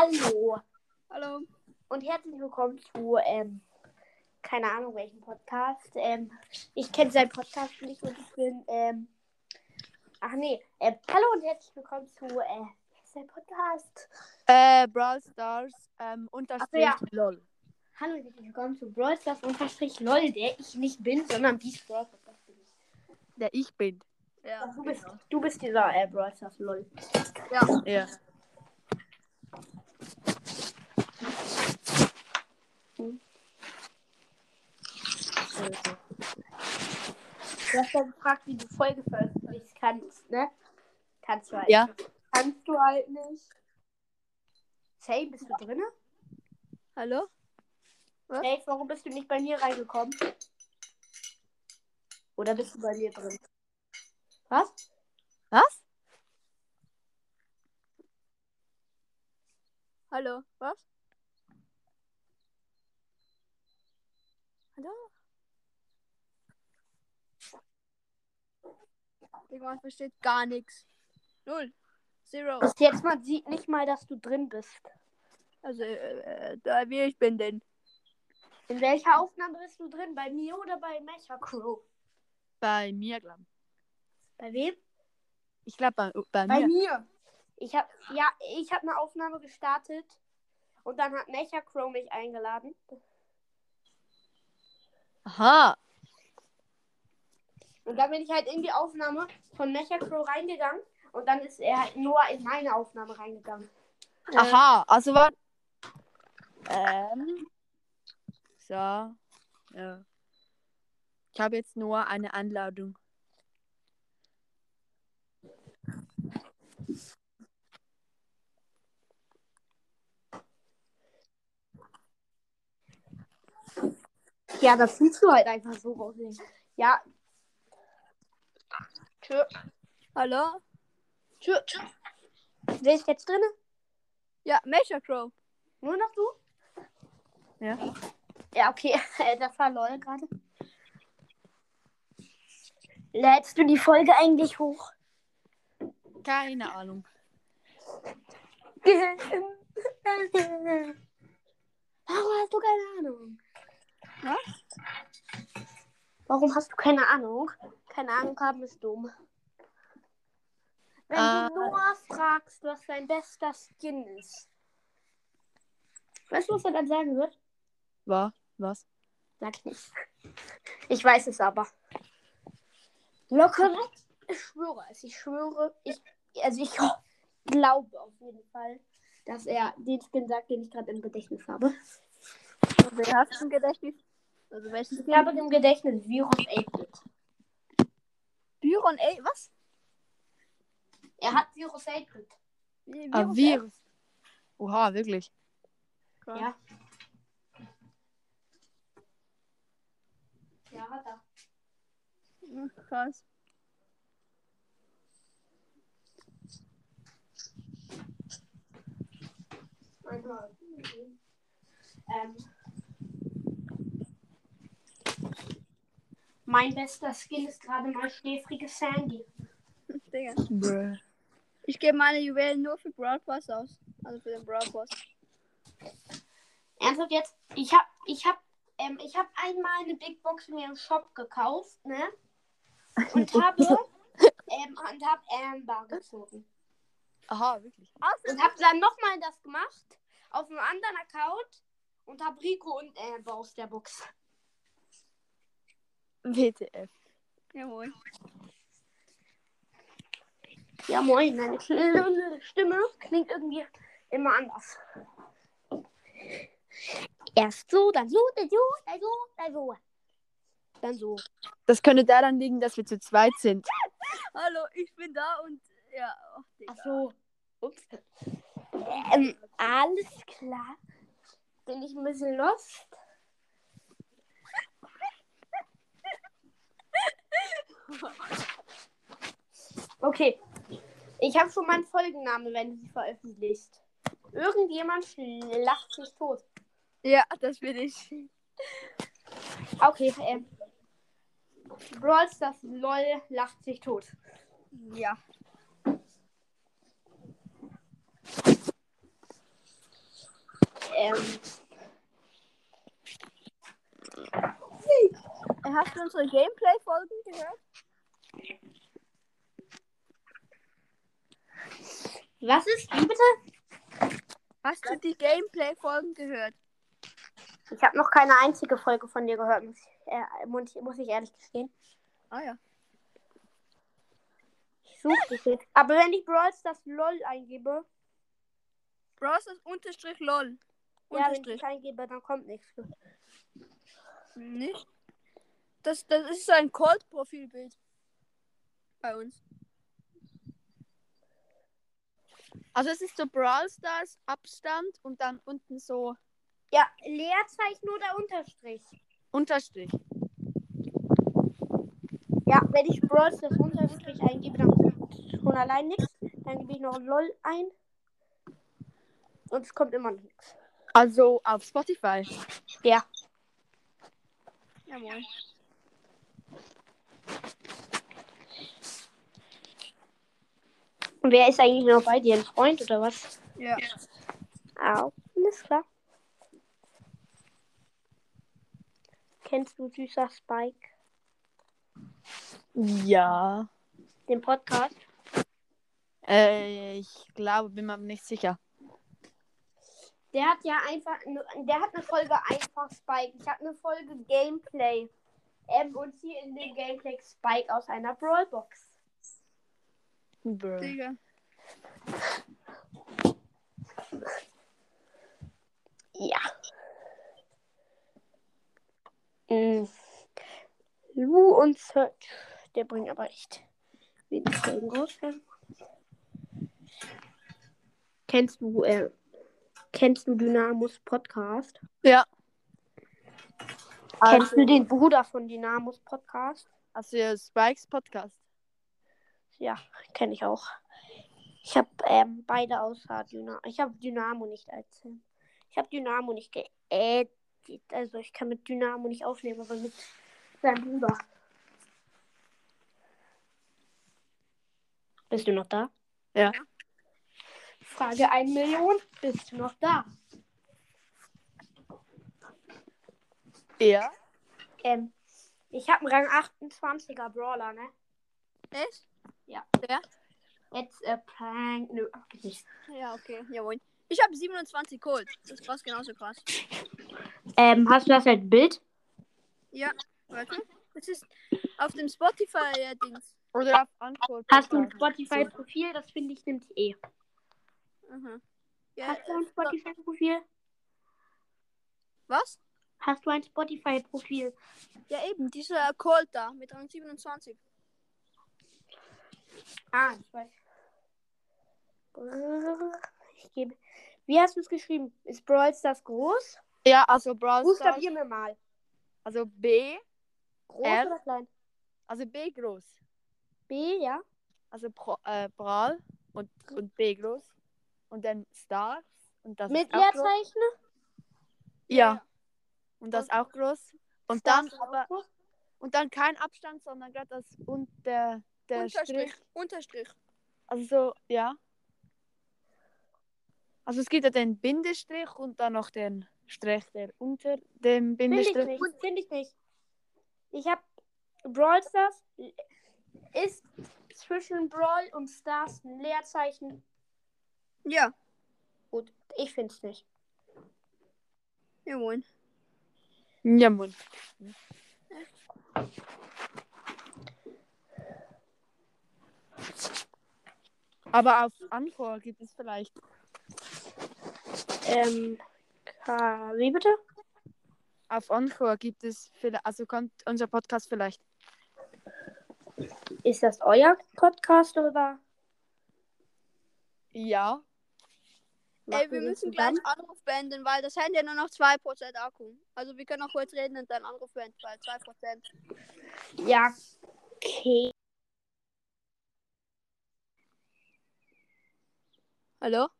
Hallo Hallo. und herzlich willkommen zu, ähm, keine Ahnung welchen Podcast. Ähm, ich kenne seinen Podcast nicht und ich bin, ähm, ach nee, ähm, hallo und herzlich willkommen zu, äh, sein Podcast? Äh, Brawl Stars, ähm, unterstrich ja. LOL. Hallo und herzlich willkommen zu Brawl Stars unterstrich LOL, der ich nicht bin, sondern Beast Brawl Podcast bin ich. Der ich bin. Ja, du, bist, du bist dieser, äh, Brawl Stars LOL. Ja. ja. Du hast ja gefragt, wie du Folge veröffentlichen kannst, ne? Kannst du halt Ja. nicht. Kannst du halt nicht. Say, bist du drinne? Hallo? Was? Hey, warum bist du nicht bei mir reingekommen? Oder bist du bei mir drin? Was? Was? Hallo? Was? Hallo? Irgendwas versteht gar nichts. Null. Zero. Bis jetzt man sieht nicht mal, dass du drin bist. Also, äh, äh, da wie ich bin denn? In welcher Aufnahme bist du drin? Bei mir oder bei Mecha Crow? Bei mir, glaub Bei wem? ich. glaube bei, bei Bei mir. mir. Ich habe ja, ich habe eine Aufnahme gestartet und dann hat Mecha Crow mich eingeladen. Aha. Und dann bin ich halt in die Aufnahme von Mecha Crow reingegangen und dann ist er halt nur in meine Aufnahme reingegangen. Aha, also was? Ähm. So. Ja. Ich habe jetzt nur eine Anladung. Ja, das fühlst du halt einfach so raus. Ja. Tschö. Hallo? Tschö. Tschö. Wer ist jetzt drin? Ja, Mecha Crow. Nur noch du? Ja. Ja, okay. Das war LOL gerade. Lädst du die Folge eigentlich hoch? Keine Ahnung. Warum hast du keine Ahnung? Was? Warum hast du keine Ahnung? Keine Ahnung haben ist dumm. Wenn Äh. du nur fragst, was dein bester Skin ist. Weißt du, was er dann sagen wird? Was? Was? Sag ich nicht. Ich weiß es aber. Locker. Ich schwöre es. Ich schwöre. Ich, also ich glaube auf jeden Fall, dass er den Skin sagt, den ich gerade im Gedächtnis habe. Wer hast du im Gedächtnis? Also welchen Ich habe im Gedächtnis Virus 8-Bit. Byron, ey, was? Er hat Virus 8-Bit. Wie- Ah, Virus. Oha, wirklich. Krass. Ja. Ja, hat er. Hm, Krass. Ähm. Mein bester Skin ist gerade mal schläfrige Sandy. Digga. Bruh. Ich gebe meine Juwelen nur für Brawl Pass aus. Also für den Brawl Pass. Ernsthaft jetzt? Ich hab, ich hab, ähm, ich hab einmal eine Big Box mir im Shop gekauft, ne? Und habe, ähm, und hab Amber gezogen. Aha, wirklich. Und hab dann nochmal das gemacht auf einem anderen Account und hab Rico und Amber aus der Box. WTF. Jawohl. Ja, moin, meine Stimme klingt irgendwie immer anders. Erst so, dann so, dann so, dann so, dann so. Dann so. Das könnte daran liegen, dass wir zu zweit sind. Hallo, ich bin da und ja. Oh, Digga. Ach so. Ups. Ähm, alles klar. Bin ich ein bisschen lost? Okay. Ich habe schon meinen Folgennamen, wenn du sie veröffentlichst. Irgendjemand lacht sich tot. Ja, das bin ich. Okay, ähm. Brawl Stars LOL lacht sich tot. Ja. ähm, Hast du unsere Gameplay-Folgen gehört? Was ist? Wie bitte? Hast du die Gameplay-Folgen gehört? Ich habe noch keine einzige Folge von dir gehört, muss ich, äh, muss ich- muss ich ehrlich gestehen. Ah ja. Ich suche dich jetzt. Aber wenn ich Brawl das LOL eingebe, Browsers unterstrich lol. ja, wenn ich Unterstrich. das eingebe, dann kommt nichts. Nicht? Das, das ist ein Cold-Profilbild. Bei uns. Also es ist so Brawl Stars, Abstand und dann unten so Ja, Leerzeichen oder Unterstrich. Unterstrich. Ja, wenn ich Brawl das Unterstrich eingebe, dann kommt schon allein nichts. Dann gebe ich noch LOL ein. Und es kommt immer noch nichts. Also auf Spotify. Ja. Ja, Und wer ist eigentlich noch bei dir? Ein Freund oder was? Ja. Au, alles klar. Kennst du süßer Spike? Ja. Den Podcast? Äh, ich glaube, bin mir nicht sicher. Der hat ja einfach, der hat eine Folge einfach Spike. Ich habe eine Folge Gameplay. Ähm, und hier in dem Gameplay Spike aus einer Brawlbox. Digga. Ja. Mhm. Lu und Search. Der bringt aber echt wenig Folgen raus. ja. Kennst du, äh, kennst du Dynamos Podcast? Ja. Kennst du den Bruder von Dynamos Podcast? Also Spikes Podcast. Ja, kenne ich auch. Ich habe ähm, beide außer Dynamo. Ich habe Dynamo nicht als. Ich habe Dynamo nicht geedit. Also ich kann mit Dynamo nicht aufnehmen, aber mit seinem Bruder. Bist du noch da? Ja. Frage 1 Million. Bist du noch da? Ja. Ähm, ich habe einen Rang 28er Brawler, ne? Echt? Ja. Ja? Jetzt äh, Prank. Nö, nicht. Ja, okay. Jawohl. Ich habe 27 Cold. Das ist fast genauso krass. Ähm, hast du das als Bild? Ja. Warte. Das ist auf dem Spotify-Dings. Oder auf Anchor. Hast du ein Spotify-Profil? Das finde ich nimmt eh. Ja, Hast du ein äh, Spotify-Profil? was? Hast du ein Spotify-Profil? Ja, eben. Dieser Cold da mit Rang 27. Ah, ich weiß. Ich gebe. Wie hast du es geschrieben? Ist Brawl Stars groß? Ja, also Brawl Stars. Buchstabier mir mal. Also B. Groß R. oder klein? Also B groß. B, ja. Also Pro, äh, Brawl und, und B groß. Und dann Stars. Und das Mit. Leerzeichen? Ja. Und das auch groß. Und dann Stars auch aber groß? und dann kein Abstand, sondern gerade das und der, Unterstrich. Strich. Unterstrich. Also so, ja. Also es gibt ja den Bindestrich und dann noch den Strich, der unter dem Finde ich Bindestrich. nicht. Finde ich nicht. Ich habe Brawl Stars ist zwischen Brawl und Stars ein Leerzeichen. Ja. Gut, ich finde es nicht. Jawohl. Ja, Aber auf Anchor gibt es vielleicht. Ähm, wie bitte? Auf Anchor gibt es vielleicht, also kommt unser Podcast vielleicht. Ist das euer Podcast oder? Ja. Ey, machen wir den müssen gleich Anruf beenden, weil das Handy hat nur noch 2% Akku. Also wir können noch kurz reden und dann Anruf beenden, weil 2%. Ja, okay. Hallo?